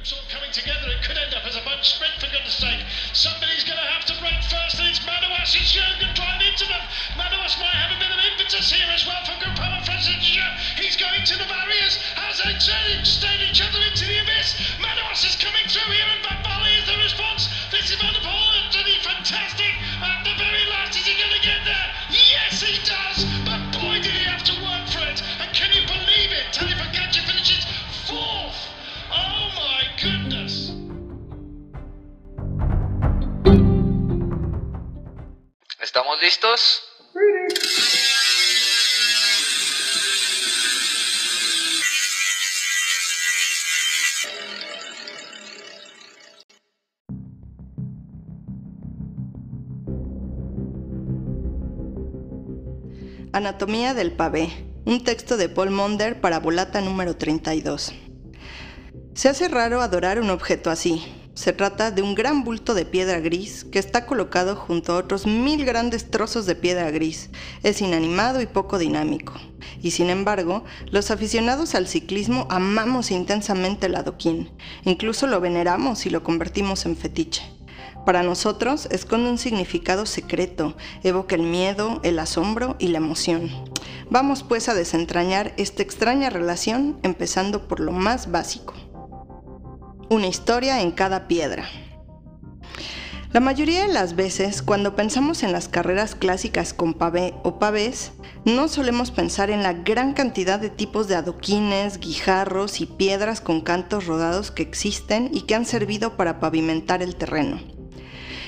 groups all coming together. It could end up as a bunch sprint, for goodness sake. Somebody's going to have to break first, and it's Manoas. It's Jurgen drive into them. Manoas might have a bit of impetus here as well for Groupama Francesco. He's going to the barriers. Has they stayed each other into the abyss? Manoas is coming through here, and Bambali is the response. This is Van Poel, and fantastic. At the very last, is he going to get there? Yes, he does. Anatomía del pavé, un texto de Paul Monder para Volata número 32. Se hace raro adorar un objeto así. Se trata de un gran bulto de piedra gris que está colocado junto a otros mil grandes trozos de piedra gris. Es inanimado y poco dinámico. Y sin embargo, los aficionados al ciclismo amamos intensamente el adoquín. Incluso lo veneramos y lo convertimos en fetiche. Para nosotros esconde un significado secreto, evoca el miedo, el asombro y la emoción. Vamos pues a desentrañar esta extraña relación empezando por lo más básico. Una historia en cada piedra. La mayoría de las veces, cuando pensamos en las carreras clásicas con pavé o pavés, no solemos pensar en la gran cantidad de tipos de adoquines, guijarros y piedras con cantos rodados que existen y que han servido para pavimentar el terreno.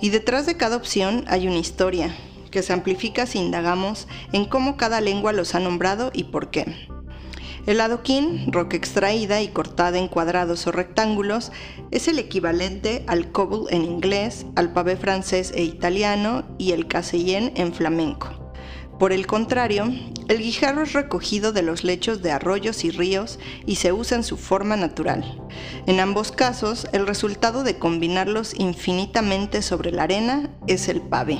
Y detrás de cada opción hay una historia, que se amplifica si indagamos en cómo cada lengua los ha nombrado y por qué. El adoquín, roca extraída y cortada en cuadrados o rectángulos, es el equivalente al cobble en inglés, al pavé francés e italiano y el casellén en flamenco. Por el contrario, el guijarro es recogido de los lechos de arroyos y ríos y se usa en su forma natural. En ambos casos, el resultado de combinarlos infinitamente sobre la arena es el pavé.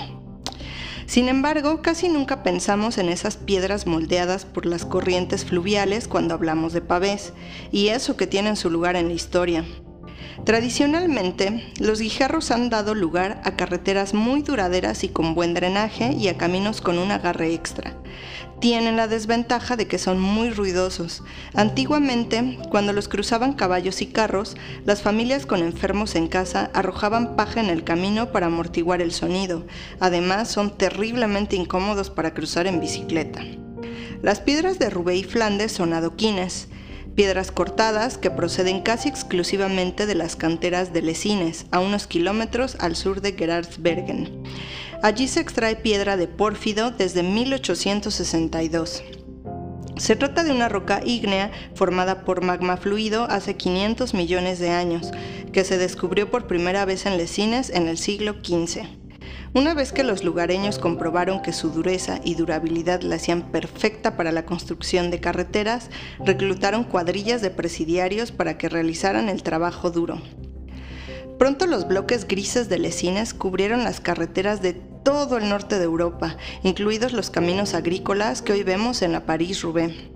Sin embargo, casi nunca pensamos en esas piedras moldeadas por las corrientes fluviales cuando hablamos de pavés, y eso que tienen su lugar en la historia. Tradicionalmente, los guijarros han dado lugar a carreteras muy duraderas y con buen drenaje y a caminos con un agarre extra. Tienen la desventaja de que son muy ruidosos. Antiguamente, cuando los cruzaban caballos y carros, las familias con enfermos en casa arrojaban paja en el camino para amortiguar el sonido. Además, son terriblemente incómodos para cruzar en bicicleta. Las piedras de Rubé y Flandes son adoquines piedras cortadas que proceden casi exclusivamente de las canteras de Lesines, a unos kilómetros al sur de Gerardsbergen. Allí se extrae piedra de pórfido desde 1862. Se trata de una roca ígnea formada por magma fluido hace 500 millones de años, que se descubrió por primera vez en Lesines en el siglo XV. Una vez que los lugareños comprobaron que su dureza y durabilidad la hacían perfecta para la construcción de carreteras, reclutaron cuadrillas de presidiarios para que realizaran el trabajo duro. Pronto los bloques grises de Lesines cubrieron las carreteras de todo el norte de Europa, incluidos los caminos agrícolas que hoy vemos en la París-Roubaix.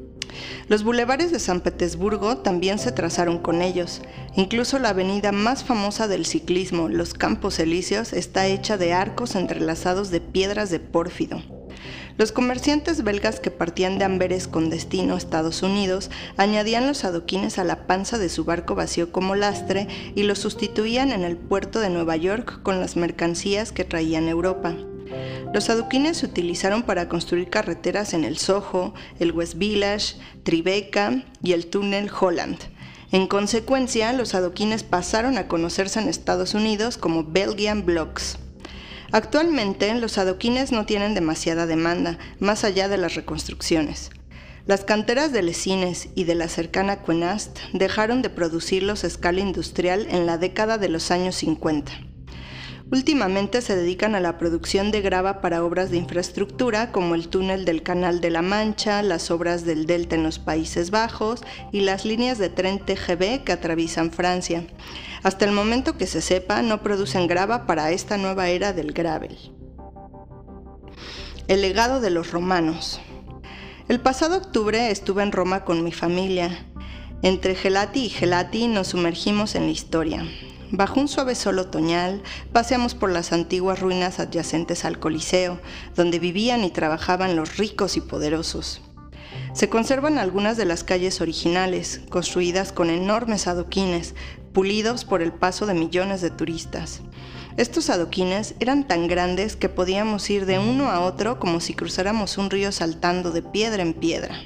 Los bulevares de San Petersburgo también se trazaron con ellos. Incluso la avenida más famosa del ciclismo, los Campos Elíseos, está hecha de arcos entrelazados de piedras de pórfido. Los comerciantes belgas que partían de Amberes con destino a Estados Unidos añadían los adoquines a la panza de su barco vacío como lastre y los sustituían en el puerto de Nueva York con las mercancías que traían Europa. Los adoquines se utilizaron para construir carreteras en el Soho, el West Village, Tribeca y el túnel Holland. En consecuencia, los adoquines pasaron a conocerse en Estados Unidos como Belgian Blocks. Actualmente, los adoquines no tienen demasiada demanda, más allá de las reconstrucciones. Las canteras de Lesines y de la cercana Quenast dejaron de producirlos a escala industrial en la década de los años 50. Últimamente se dedican a la producción de grava para obras de infraestructura como el túnel del Canal de la Mancha, las obras del Delta en los Países Bajos y las líneas de tren TGV que atraviesan Francia. Hasta el momento que se sepa, no producen grava para esta nueva era del gravel. El legado de los romanos. El pasado octubre estuve en Roma con mi familia Entre Gelati y Gelati nos sumergimos en la historia. Bajo un suave sol otoñal, paseamos por las antiguas ruinas adyacentes al Coliseo, donde vivían y trabajaban los ricos y poderosos. Se conservan algunas de las calles originales, construidas con enormes adoquines, pulidos por el paso de millones de turistas. Estos adoquines eran tan grandes que podíamos ir de uno a otro como si cruzáramos un río saltando de piedra en piedra.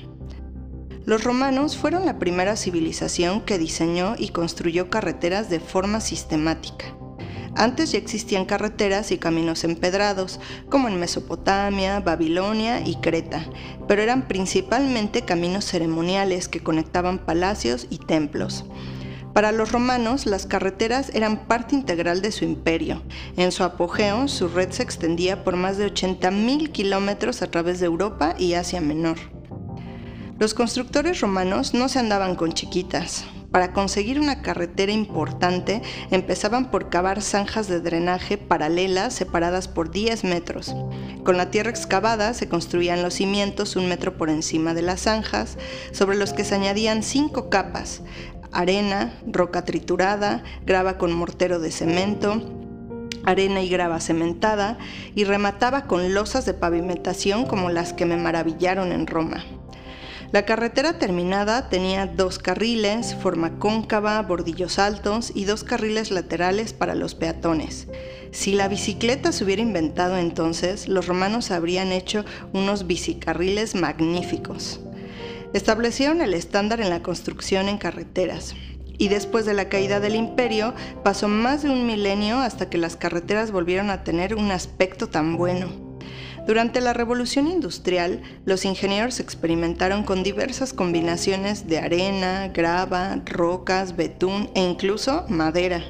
Los romanos fueron la primera civilización que diseñó y construyó carreteras de forma sistemática. Antes ya existían carreteras y caminos empedrados, como en Mesopotamia, Babilonia y Creta, pero eran principalmente caminos ceremoniales que conectaban palacios y templos. Para los romanos, las carreteras eran parte integral de su imperio. En su apogeo, su red se extendía por más de 80.000 kilómetros a través de Europa y Asia Menor. Los constructores romanos no se andaban con chiquitas. Para conseguir una carretera importante empezaban por cavar zanjas de drenaje paralelas separadas por 10 metros. Con la tierra excavada se construían los cimientos un metro por encima de las zanjas, sobre los que se añadían cinco capas, arena, roca triturada, grava con mortero de cemento, arena y grava cementada, y remataba con losas de pavimentación como las que me maravillaron en Roma. La carretera terminada tenía dos carriles, forma cóncava, bordillos altos y dos carriles laterales para los peatones. Si la bicicleta se hubiera inventado entonces, los romanos habrían hecho unos bicicarriles magníficos. Establecieron el estándar en la construcción en carreteras, y después de la caída del imperio pasó más de un milenio hasta que las carreteras volvieron a tener un aspecto tan bueno. Durante la revolución industrial, los ingenieros experimentaron con diversas combinaciones de arena, grava, rocas, betún e incluso madera.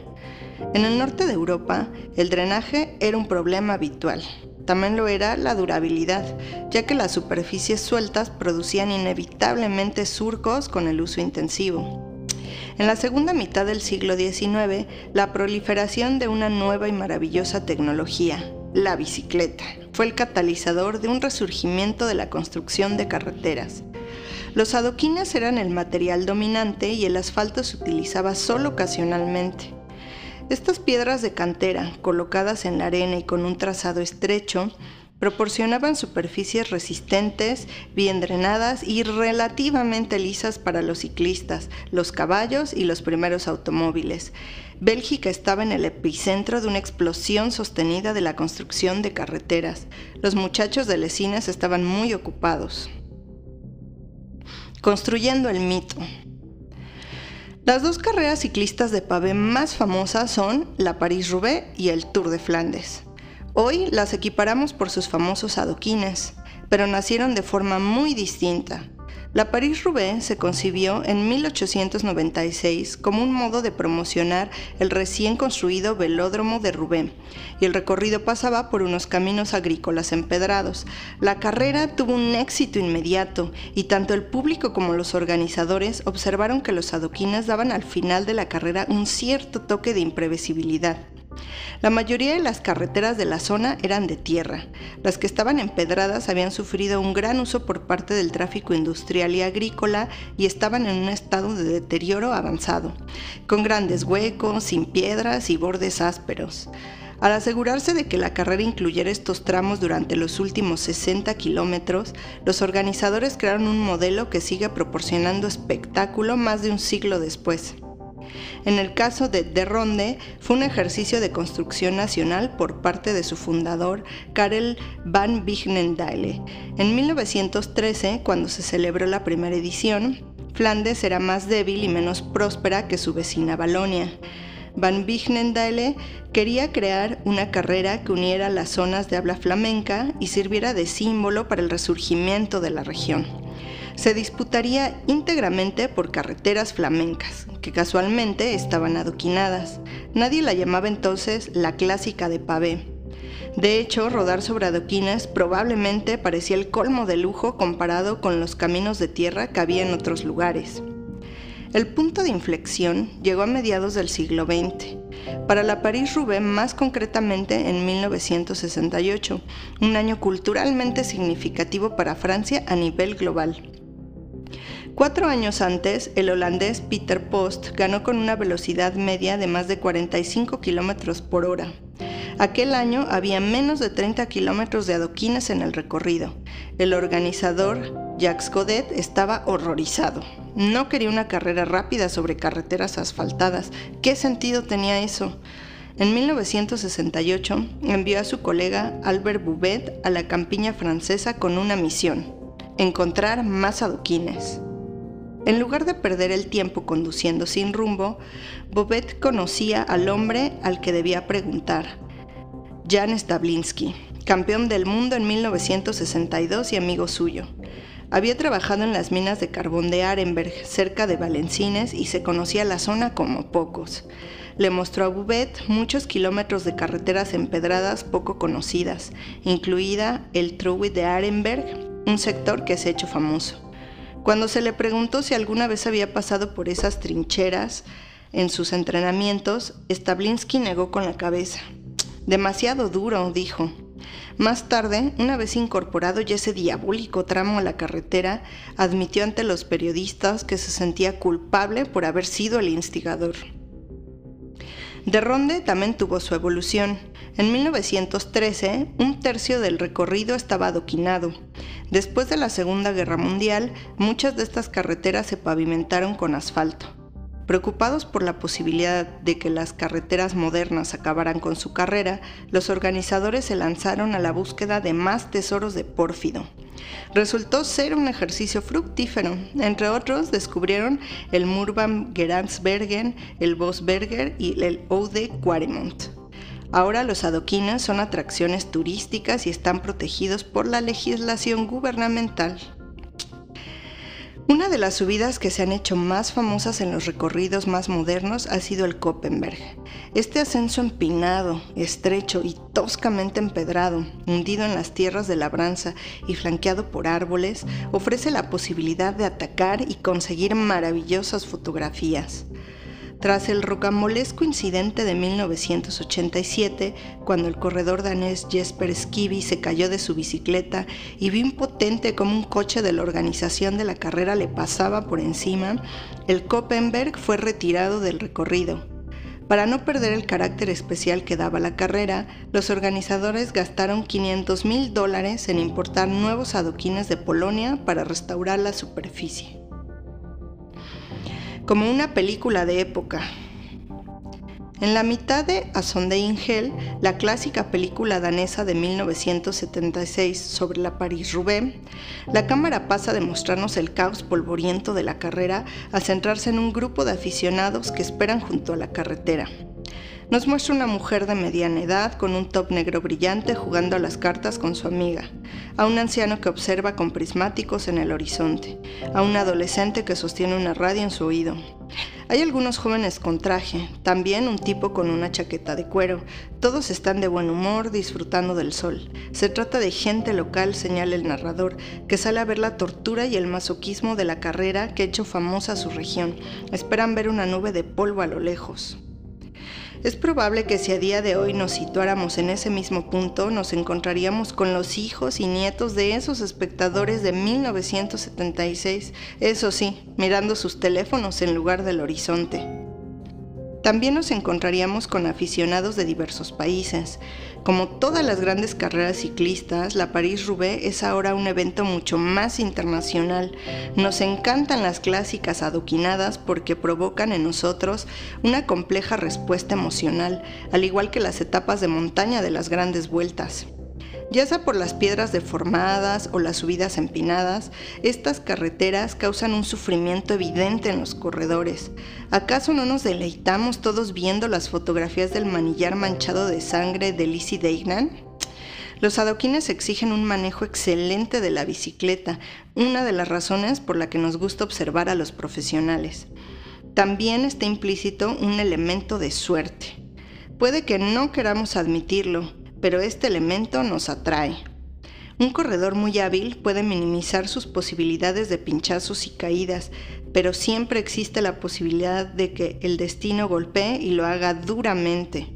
En el norte de Europa, el drenaje era un problema habitual. También lo era la durabilidad, ya que las superficies sueltas producían inevitablemente surcos con el uso intensivo. En la segunda mitad del siglo XIX, la proliferación de una nueva y maravillosa tecnología, la bicicleta, fue el catalizador de un resurgimiento de la construcción de carreteras. Los adoquines eran el material dominante y el asfalto se utilizaba solo ocasionalmente. Estas piedras de cantera, colocadas en la arena y con un trazado estrecho, proporcionaban superficies resistentes, bien drenadas y relativamente lisas para los ciclistas, los caballos y los primeros automóviles. Bélgica estaba en el epicentro de una explosión sostenida de la construcción de carreteras. Los muchachos de Lesines estaban muy ocupados. Construyendo el mito. Las dos carreras ciclistas de pavé más famosas son la París-Roubaix y el Tour de Flandes. Hoy las equiparamos por sus famosos adoquines, pero nacieron de forma muy distinta. La París-Roubaix se concibió en 1896 como un modo de promocionar el recién construido velódromo de Roubaix, y el recorrido pasaba por unos caminos agrícolas empedrados. La carrera tuvo un éxito inmediato, y tanto el público como los organizadores observaron que los adoquines daban al final de la carrera un cierto toque de imprevisibilidad. La mayoría de las carreteras de la zona eran de tierra. Las que estaban empedradas habían sufrido un gran uso por parte del tráfico industrial y agrícola y estaban en un estado de deterioro avanzado, con grandes huecos, sin piedras y bordes ásperos. Al asegurarse de que la carrera incluyera estos tramos durante los últimos 60 kilómetros, los organizadores crearon un modelo que sigue proporcionando espectáculo más de un siglo después. En el caso de De Ronde, fue un ejercicio de construcción nacional por parte de su fundador, Karel van Vignendale. En 1913, cuando se celebró la primera edición, Flandes era más débil y menos próspera que su vecina Balonia. Van Vignendale quería crear una carrera que uniera las zonas de habla flamenca y sirviera de símbolo para el resurgimiento de la región se disputaría íntegramente por carreteras flamencas, que casualmente estaban adoquinadas. Nadie la llamaba entonces la clásica de pavé. De hecho, rodar sobre adoquines probablemente parecía el colmo de lujo comparado con los caminos de tierra que había en otros lugares. El punto de inflexión llegó a mediados del siglo XX, para la París-Roubaix más concretamente en 1968, un año culturalmente significativo para Francia a nivel global. Cuatro años antes, el holandés Peter Post ganó con una velocidad media de más de 45 kilómetros por hora. Aquel año había menos de 30 kilómetros de adoquines en el recorrido. El organizador, Jacques Godet, estaba horrorizado. No quería una carrera rápida sobre carreteras asfaltadas. ¿Qué sentido tenía eso? En 1968 envió a su colega Albert Bouvet a la campiña francesa con una misión, encontrar más adoquines. En lugar de perder el tiempo conduciendo sin rumbo, Bobet conocía al hombre al que debía preguntar, Jan Stablinski, campeón del mundo en 1962 y amigo suyo. Había trabajado en las minas de carbón de Arenberg, cerca de Valencines, y se conocía la zona como pocos. Le mostró a Bubet muchos kilómetros de carreteras empedradas poco conocidas, incluida el Truwit de Arenberg, un sector que se ha hecho famoso. Cuando se le preguntó si alguna vez había pasado por esas trincheras en sus entrenamientos, Stablinski negó con la cabeza. Demasiado duro, dijo. Más tarde, una vez incorporado ya ese diabólico tramo a la carretera, admitió ante los periodistas que se sentía culpable por haber sido el instigador. De Ronde también tuvo su evolución. En 1913, un tercio del recorrido estaba adoquinado. Después de la Segunda Guerra Mundial, muchas de estas carreteras se pavimentaron con asfalto. Preocupados por la posibilidad de que las carreteras modernas acabaran con su carrera, los organizadores se lanzaron a la búsqueda de más tesoros de pórfido. Resultó ser un ejercicio fructífero. Entre otros, descubrieron el Murban Geransbergen, el Bosberger y el Oude Quaremont. Ahora los adoquines son atracciones turísticas y están protegidos por la legislación gubernamental. Una de las subidas que se han hecho más famosas en los recorridos más modernos ha sido el Koppenberg. Este ascenso empinado, estrecho y toscamente empedrado, hundido en las tierras de labranza y flanqueado por árboles, ofrece la posibilidad de atacar y conseguir maravillosas fotografías. Tras el rocambolesco incidente de 1987, cuando el corredor danés Jesper Skiby se cayó de su bicicleta y vio impotente como un coche de la organización de la carrera le pasaba por encima, el Koppenberg fue retirado del recorrido. Para no perder el carácter especial que daba la carrera, los organizadores gastaron 500 mil dólares en importar nuevos adoquines de Polonia para restaurar la superficie como una película de época. En la mitad de A Sunday Hell, la clásica película danesa de 1976 sobre la París-Roubaix, la cámara pasa de mostrarnos el caos polvoriento de la carrera a centrarse en un grupo de aficionados que esperan junto a la carretera. Nos muestra una mujer de mediana edad con un top negro brillante jugando a las cartas con su amiga, a un anciano que observa con prismáticos en el horizonte, a un adolescente que sostiene una radio en su oído. Hay algunos jóvenes con traje, también un tipo con una chaqueta de cuero. Todos están de buen humor, disfrutando del sol. Se trata de gente local, señala el narrador, que sale a ver la tortura y el masoquismo de la carrera que ha hecho famosa su región. Esperan ver una nube de polvo a lo lejos. Es probable que si a día de hoy nos situáramos en ese mismo punto, nos encontraríamos con los hijos y nietos de esos espectadores de 1976, eso sí, mirando sus teléfonos en lugar del horizonte. También nos encontraríamos con aficionados de diversos países. Como todas las grandes carreras ciclistas, la París-Roubaix es ahora un evento mucho más internacional. Nos encantan las clásicas adoquinadas porque provocan en nosotros una compleja respuesta emocional, al igual que las etapas de montaña de las grandes vueltas. Ya sea por las piedras deformadas o las subidas empinadas, estas carreteras causan un sufrimiento evidente en los corredores. ¿Acaso no nos deleitamos todos viendo las fotografías del manillar manchado de sangre de Lizzie Deignan? Los adoquines exigen un manejo excelente de la bicicleta, una de las razones por la que nos gusta observar a los profesionales. También está implícito un elemento de suerte. Puede que no queramos admitirlo, pero este elemento nos atrae. Un corredor muy hábil puede minimizar sus posibilidades de pinchazos y caídas, pero siempre existe la posibilidad de que el destino golpee y lo haga duramente.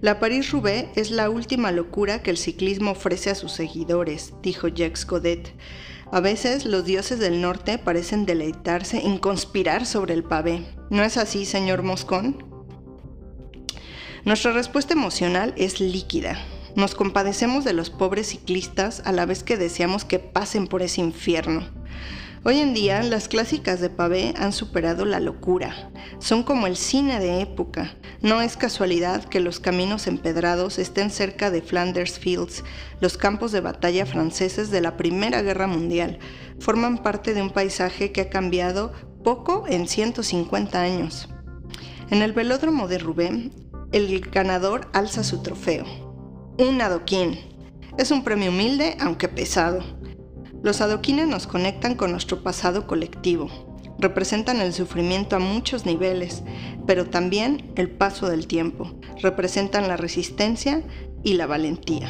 La París-Roubaix es la última locura que el ciclismo ofrece a sus seguidores, dijo Jacques Godet. A veces los dioses del norte parecen deleitarse en conspirar sobre el pavé. ¿No es así, señor Moscón? Nuestra respuesta emocional es líquida. Nos compadecemos de los pobres ciclistas a la vez que deseamos que pasen por ese infierno. Hoy en día las clásicas de pavé han superado la locura. Son como el cine de época. No es casualidad que los caminos empedrados estén cerca de Flanders Fields, los campos de batalla franceses de la Primera Guerra Mundial. Forman parte de un paisaje que ha cambiado poco en 150 años. En el velódromo de Rubén, el ganador alza su trofeo. Un adoquín. Es un premio humilde aunque pesado. Los adoquines nos conectan con nuestro pasado colectivo, representan el sufrimiento a muchos niveles, pero también el paso del tiempo, representan la resistencia y la valentía.